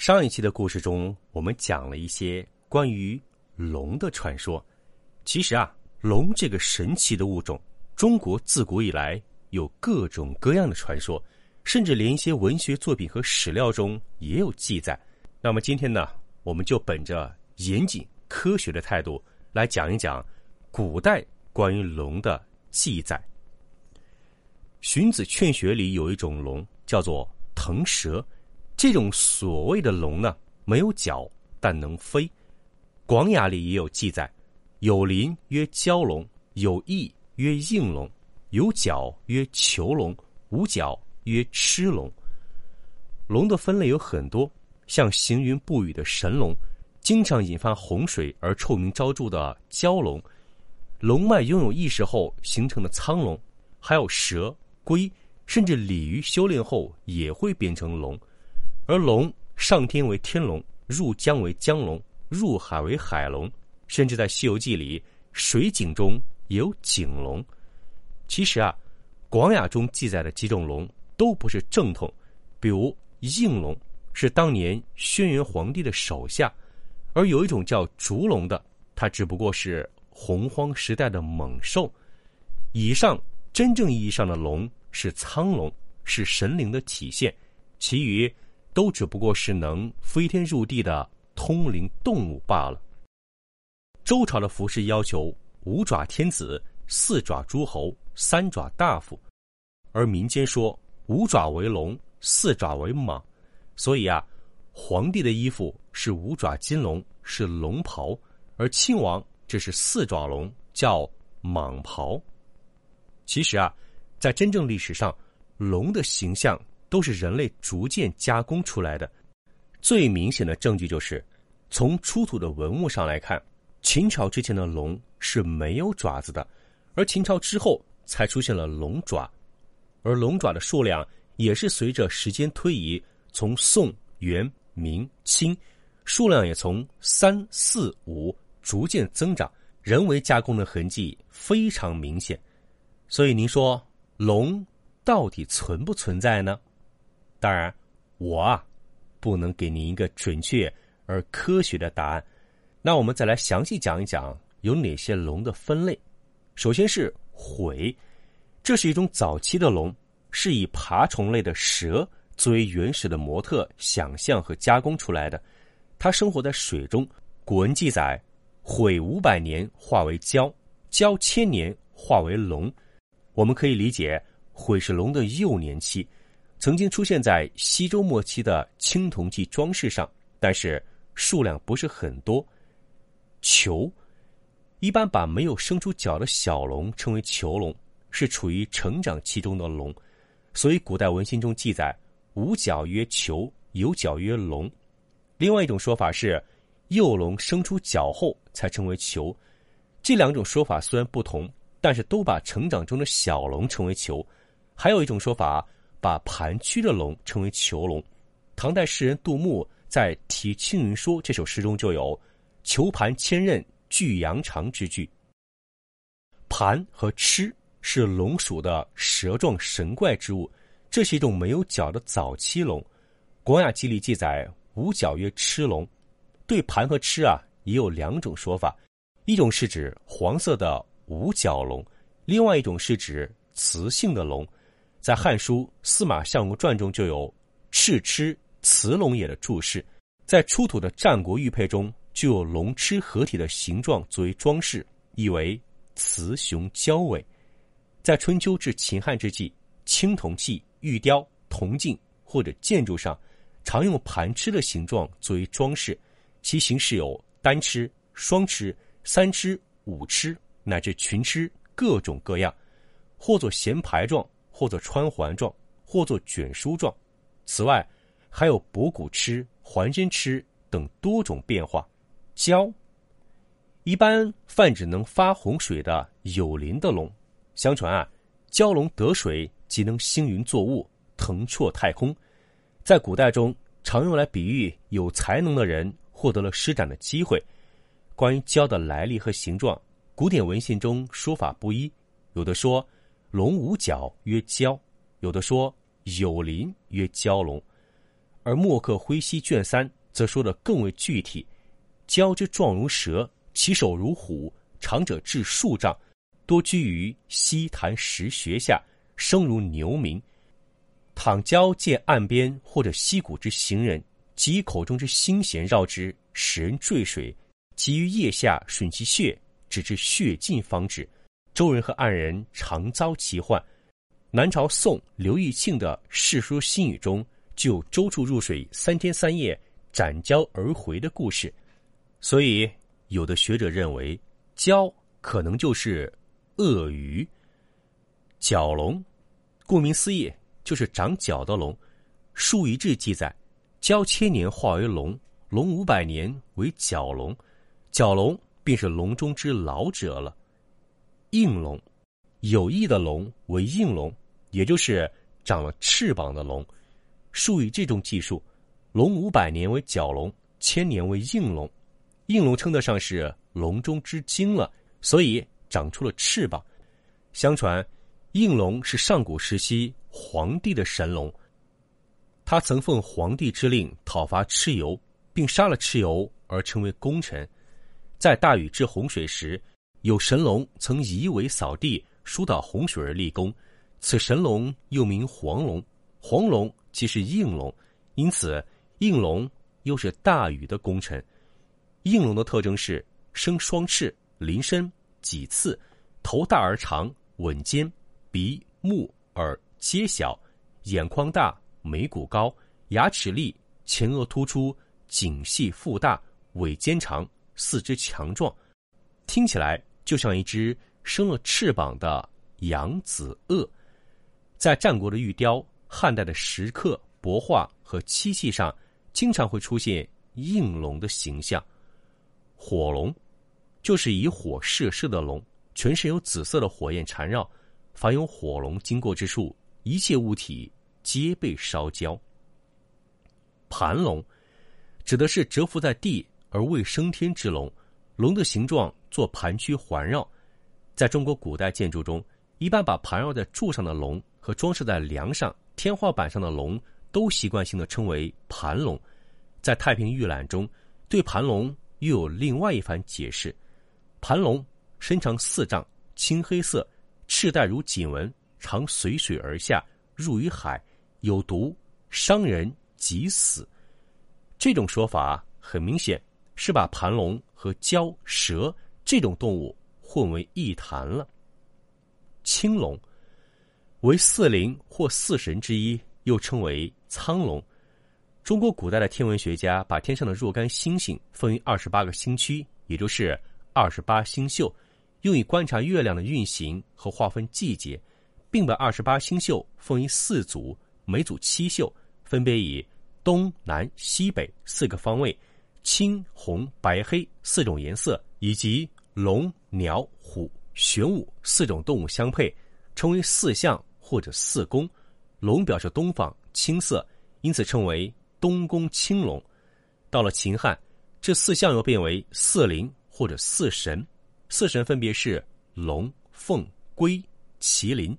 上一期的故事中，我们讲了一些关于龙的传说。其实啊，龙这个神奇的物种，中国自古以来有各种各样的传说，甚至连一些文学作品和史料中也有记载。那么今天呢，我们就本着严谨科学的态度来讲一讲古代关于龙的记载。荀子《劝学》里有一种龙，叫做腾蛇。这种所谓的龙呢，没有角，但能飞。广雅里也有记载：有鳞曰蛟龙，有翼曰应龙，有角曰虬龙，无角曰螭龙。龙的分类有很多，像行云布雨的神龙，经常引发洪水而臭名昭著的蛟龙，龙脉拥有意识后形成的苍龙，还有蛇、龟，甚至鲤鱼修炼后也会变成龙。而龙上天为天龙，入江为江龙，入海为海龙，甚至在《西游记》里，水井中也有井龙。其实啊，广雅中记载的几种龙都不是正统，比如应龙是当年轩辕皇帝的手下，而有一种叫烛龙的，它只不过是洪荒时代的猛兽。以上真正意义上的龙是苍龙，是神灵的体现，其余。都只不过是能飞天入地的通灵动物罢了。周朝的服饰要求五爪天子、四爪诸侯、三爪大夫，而民间说五爪为龙，四爪为蟒，所以啊，皇帝的衣服是五爪金龙，是龙袍；而亲王这是四爪龙，叫蟒袍。其实啊，在真正历史上，龙的形象。都是人类逐渐加工出来的。最明显的证据就是，从出土的文物上来看，秦朝之前的龙是没有爪子的，而秦朝之后才出现了龙爪，而龙爪的数量也是随着时间推移，从宋、元、明、清，数量也从三四五逐渐增长，人为加工的痕迹非常明显。所以您说龙到底存不存在呢？当然，我啊，不能给您一个准确而科学的答案。那我们再来详细讲一讲有哪些龙的分类。首先是悔，这是一种早期的龙，是以爬虫类的蛇作为原始的模特想象和加工出来的。它生活在水中。古文记载，悔五百年化为蛟，蛟千年化为龙。我们可以理解，悔是龙的幼年期。曾经出现在西周末期的青铜器装饰上，但是数量不是很多。球一般把没有生出角的小龙称为球龙，是处于成长期中的龙，所以古代文献中记载无角曰球，有角曰龙。另外一种说法是幼龙生出角后才称为球。这两种说法虽然不同，但是都把成长中的小龙称为球。还有一种说法。把盘曲的龙称为囚龙，唐代诗人杜牧在《题青云说》这首诗中就有“囚盘千仞巨羊肠”之句。盘和螭是龙属的蛇状神怪之物，这是一种没有角的早期龙。广雅记里记载无角曰螭龙。对盘和螭啊，也有两种说法，一种是指黄色的无角龙，另外一种是指雌性的龙。在《汉书·司马相如传》中就有“赤螭雌龙也”的注释，在出土的战国玉佩中就有龙螭合体的形状作为装饰，意为雌雄交尾。在春秋至秦汉之际，青铜器、玉雕、铜镜或者建筑上，常用盘螭的形状作为装饰，其形式有单螭、双螭、三螭、五螭乃至群螭，各种各样，或作衔牌状。或者穿环状，或作卷书状。此外，还有博骨螭、环身螭等多种变化。蛟，一般泛指能发洪水的有鳞的龙。相传啊，蛟龙得水即能星云作雾，腾绰太空。在古代中，常用来比喻有才能的人获得了施展的机会。关于蛟的来历和形状，古典文献中说法不一，有的说龙无角曰蛟，有的说有鳞曰蛟龙。而墨客挥西卷三则说的更为具体：蛟之状如蛇，其手如虎，长者至数丈，多居于溪潭石穴下，声如牛鸣。倘蛟见岸边或者溪谷之行人，即口中之腥涎绕之，使人坠水，及于腋下吮其血，直至血尽方止。周人和岸人常遭其患。南朝宋刘义庆的《世说新语》中就周处入水三天三夜斩蛟而回的故事。所以，有的学者认为，蛟可能就是鳄鱼。角龙，顾名思义。就是长角的龙，《书遗志》记载，蛟千年化为龙，龙五百年为角龙，角龙便是龙中之老者了。应龙，有翼的龙为应龙，也就是长了翅膀的龙。《数以这种技术，龙五百年为角龙，千年为应龙。应龙称得上是龙中之精了，所以长出了翅膀。相传，应龙是上古时期。皇帝的神龙，他曾奉皇帝之令讨伐蚩尤，并杀了蚩尤而成为功臣。在大禹治洪水时，有神龙曾移尾扫地、疏导洪水而立功。此神龙又名黄龙，黄龙即是应龙，因此应龙又是大禹的功臣。应龙的特征是生双翅、鳞身、脊刺，头大而长，吻尖，鼻、目、耳。皆小，眼眶大，眉骨高，牙齿利，前额突出，颈细腹大，尾尖长，四肢强壮，听起来就像一只生了翅膀的扬子鳄。在战国的玉雕、汉代的石刻、帛画和漆器上，经常会出现应龙的形象。火龙，就是以火射射的龙，全身有紫色的火焰缠绕，凡有火龙经过之处。一切物体皆被烧焦。盘龙指的是蛰伏在地而未升天之龙，龙的形状做盘曲环绕。在中国古代建筑中，一般把盘绕在柱上的龙和装饰在梁上、天花板上的龙，都习惯性的称为盘龙。在太平御览中，对盘龙又有另外一番解释：盘龙身长四丈，青黑色，赤带如锦纹。常随水而下，入于海，有毒，伤人即死。这种说法很明显是把盘龙和蛟、蛇这种动物混为一谈了。青龙为四灵或四神之一，又称为苍龙。中国古代的天文学家把天上的若干星星分为二十八个星区，也就是二十八星宿，用以观察月亮的运行和划分季节。并把二十八星宿分为四组，每组七宿，分别以东南西北四个方位、青红白黑四种颜色，以及龙鸟虎玄武四种动物相配，称为四象或者四宫。龙表示东方，青色，因此称为东宫青龙。到了秦汉，这四象又变为四灵或者四神，四神分别是龙、凤、龟、麒麟。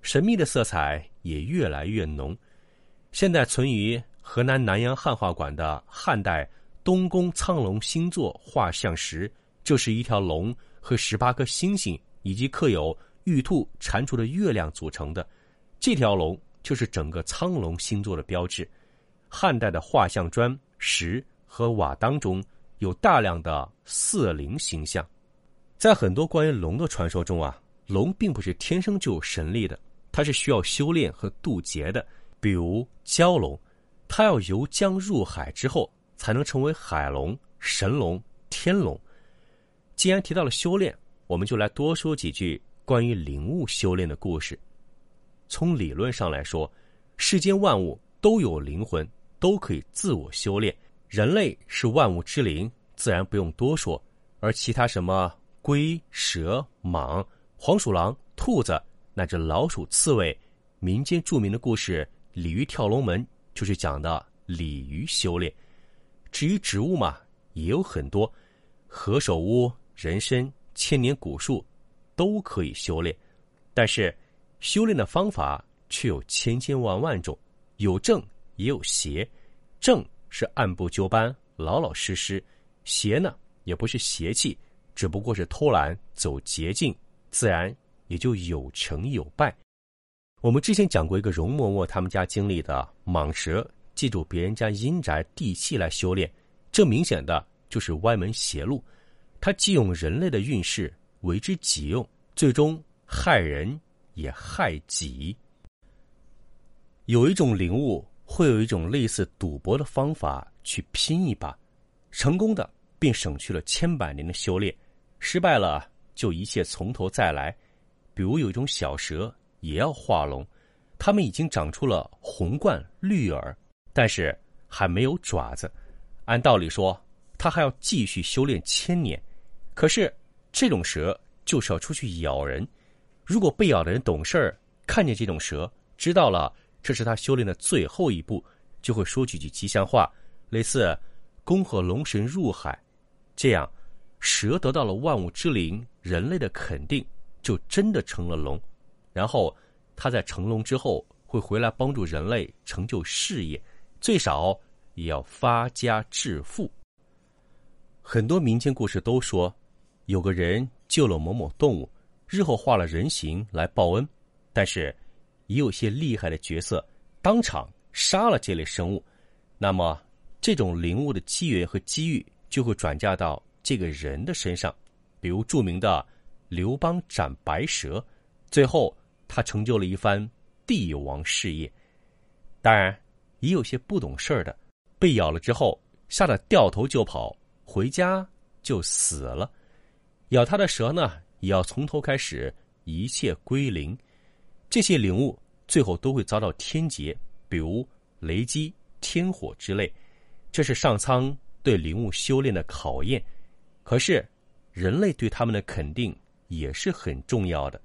神秘的色彩也越来越浓。现在存于河南南阳汉画馆的汉代东宫苍龙星座画像石，就是一条龙和十八颗星星以及刻有玉兔蟾蜍的月亮组成的。这条龙就是整个苍龙星座的标志。汉代的画像砖石和瓦当中有大量的四灵形象。在很多关于龙的传说中啊，龙并不是天生就有神力的。它是需要修炼和渡劫的，比如蛟龙，它要游江入海之后，才能成为海龙、神龙、天龙。既然提到了修炼，我们就来多说几句关于灵物修炼的故事。从理论上来说，世间万物都有灵魂，都可以自我修炼。人类是万物之灵，自然不用多说。而其他什么龟、蛇、蟒、黄鼠狼、兔子，乃至老鼠、刺猬，民间著名的故事《鲤鱼跳龙门》就是讲的鲤鱼修炼。至于植物嘛，也有很多，何首乌、人参、千年古树，都可以修炼。但是，修炼的方法却有千千万万种，有正也有邪。正是按部就班、老老实实；邪呢？也不是邪气，只不过是偷懒走捷径，自然也就有成有败。我们之前讲过一个容嬷嬷他们家经历的蟒蛇借助别人家阴宅地气来修炼，这明显的就是歪门邪路。他既用人类的运势为之己用，最终害人也害己。有一种灵物会有一种类似赌博的方法去拼一把，成功的。并省去了千百年的修炼，失败了就一切从头再来。比如有一种小蛇也要化龙，它们已经长出了红冠绿耳，但是还没有爪子。按道理说，它还要继续修炼千年。可是这种蛇就是要出去咬人，如果被咬的人懂事儿，看见这种蛇，知道了这是他修炼的最后一步，就会说几句吉祥话，类似“恭贺龙神入海”。这样，蛇得到了万物之灵、人类的肯定，就真的成了龙。然后，它在成龙之后，会回来帮助人类成就事业，最少也要发家致富。很多民间故事都说，有个人救了某某动物，日后化了人形来报恩。但是，也有些厉害的角色当场杀了这类生物。那么，这种灵物的机缘和机遇。就会转嫁到这个人的身上，比如著名的刘邦斩白蛇，最后他成就了一番帝王事业。当然，也有些不懂事儿的，被咬了之后吓得掉头就跑，回家就死了。咬他的蛇呢，也要从头开始，一切归零。这些灵物最后都会遭到天劫，比如雷击、天火之类。这是上苍。对灵物修炼的考验，可是人类对他们的肯定也是很重要的。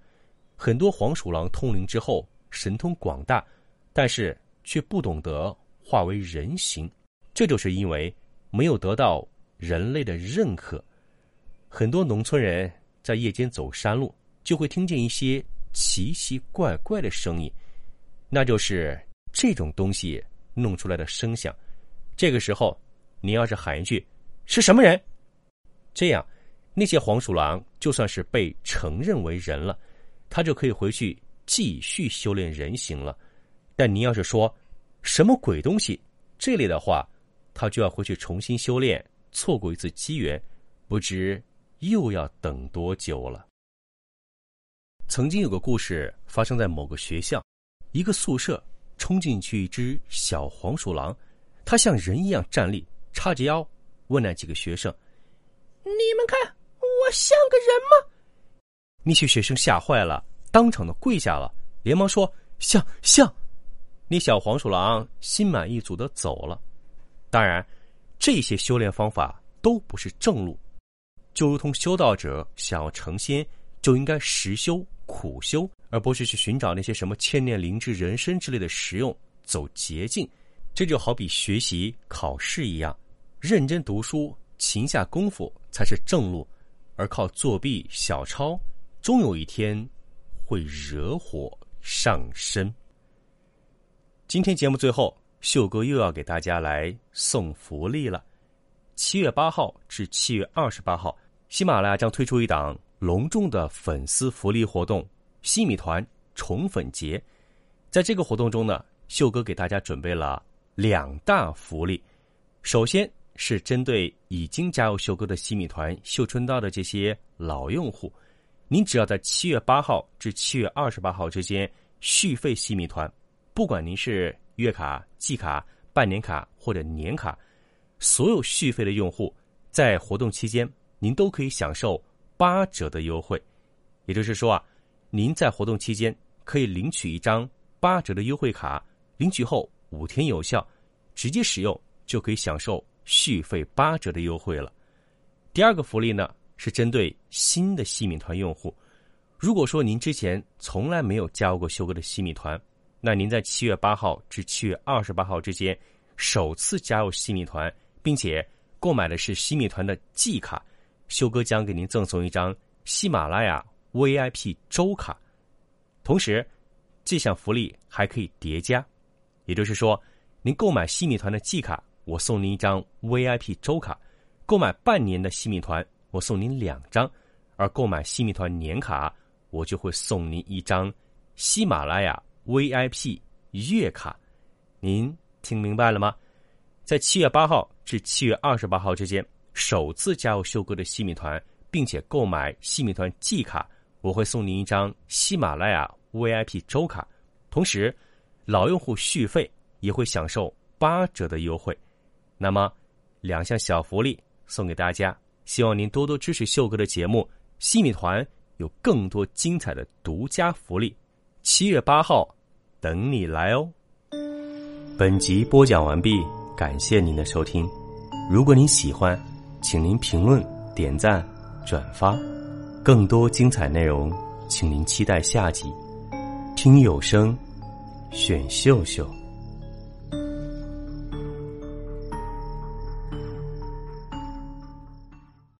很多黄鼠狼通灵之后神通广大，但是却不懂得化为人形，这就是因为没有得到人类的认可。很多农村人在夜间走山路，就会听见一些奇奇怪怪的声音，那就是这种东西弄出来的声响。这个时候。你要是喊一句“是什么人”，这样那些黄鼠狼就算是被承认为人了，他就可以回去继续修炼人形了。但你要是说“什么鬼东西”这类的话，他就要回去重新修炼，错过一次机缘，不知又要等多久了。曾经有个故事发生在某个学校，一个宿舍冲进去一只小黄鼠狼，它像人一样站立。叉着腰问那几个学生：“你们看我像个人吗？”那些学生吓坏了，当场的跪下了，连忙说：“像像。”那小黄鼠狼心满意足的走了。当然，这些修炼方法都不是正路，就如同修道者想要成仙，就应该实修苦修，而不是去寻找那些什么千年灵芝、人参之类的实用，走捷径。这就好比学习考试一样，认真读书、勤下功夫才是正路，而靠作弊、小抄，终有一天会惹火上身。今天节目最后，秀哥又要给大家来送福利了。七月八号至七月二十八号，喜马拉雅将推出一档隆重的粉丝福利活动——西米团宠粉节。在这个活动中呢，秀哥给大家准备了。两大福利，首先是针对已经加入秀哥的西米团、秀春刀的这些老用户，您只要在七月八号至七月二十八号之间续费西米团，不管您是月卡、季卡、半年卡或者年卡，所有续费的用户在活动期间，您都可以享受八折的优惠。也就是说啊，您在活动期间可以领取一张八折的优惠卡。领取后五天有效，直接使用就可以享受续费八折的优惠了。第二个福利呢，是针对新的西米团用户。如果说您之前从来没有加入过修哥的西米团，那您在七月八号至七月二十八号之间首次加入西米团，并且购买的是西米团的季卡，修哥将给您赠送一张喜马拉雅 VIP 周卡。同时，这项福利还可以叠加，也就是说，您购买西米团的季卡，我送您一张 VIP 周卡。购买半年的西米团，我送您两张；而购买西米团年卡，我就会送您一张喜马拉雅 VIP 月卡。您听明白了吗？在七月八号至七月二十八号之间，首次加入秀哥的西米团，并且购买西米团季卡，我会送您一张喜马拉雅 VIP 周卡。同时，老用户续费也会享受八折的优惠。那么，两项小福利。送给大家，希望您多多支持秀哥的节目。西米团有更多精彩的独家福利，七月八号等你来哦。本集播讲完毕，感谢您的收听。如果您喜欢，请您评论、点赞、转发。更多精彩内容，请您期待下集。听有声，选秀秀。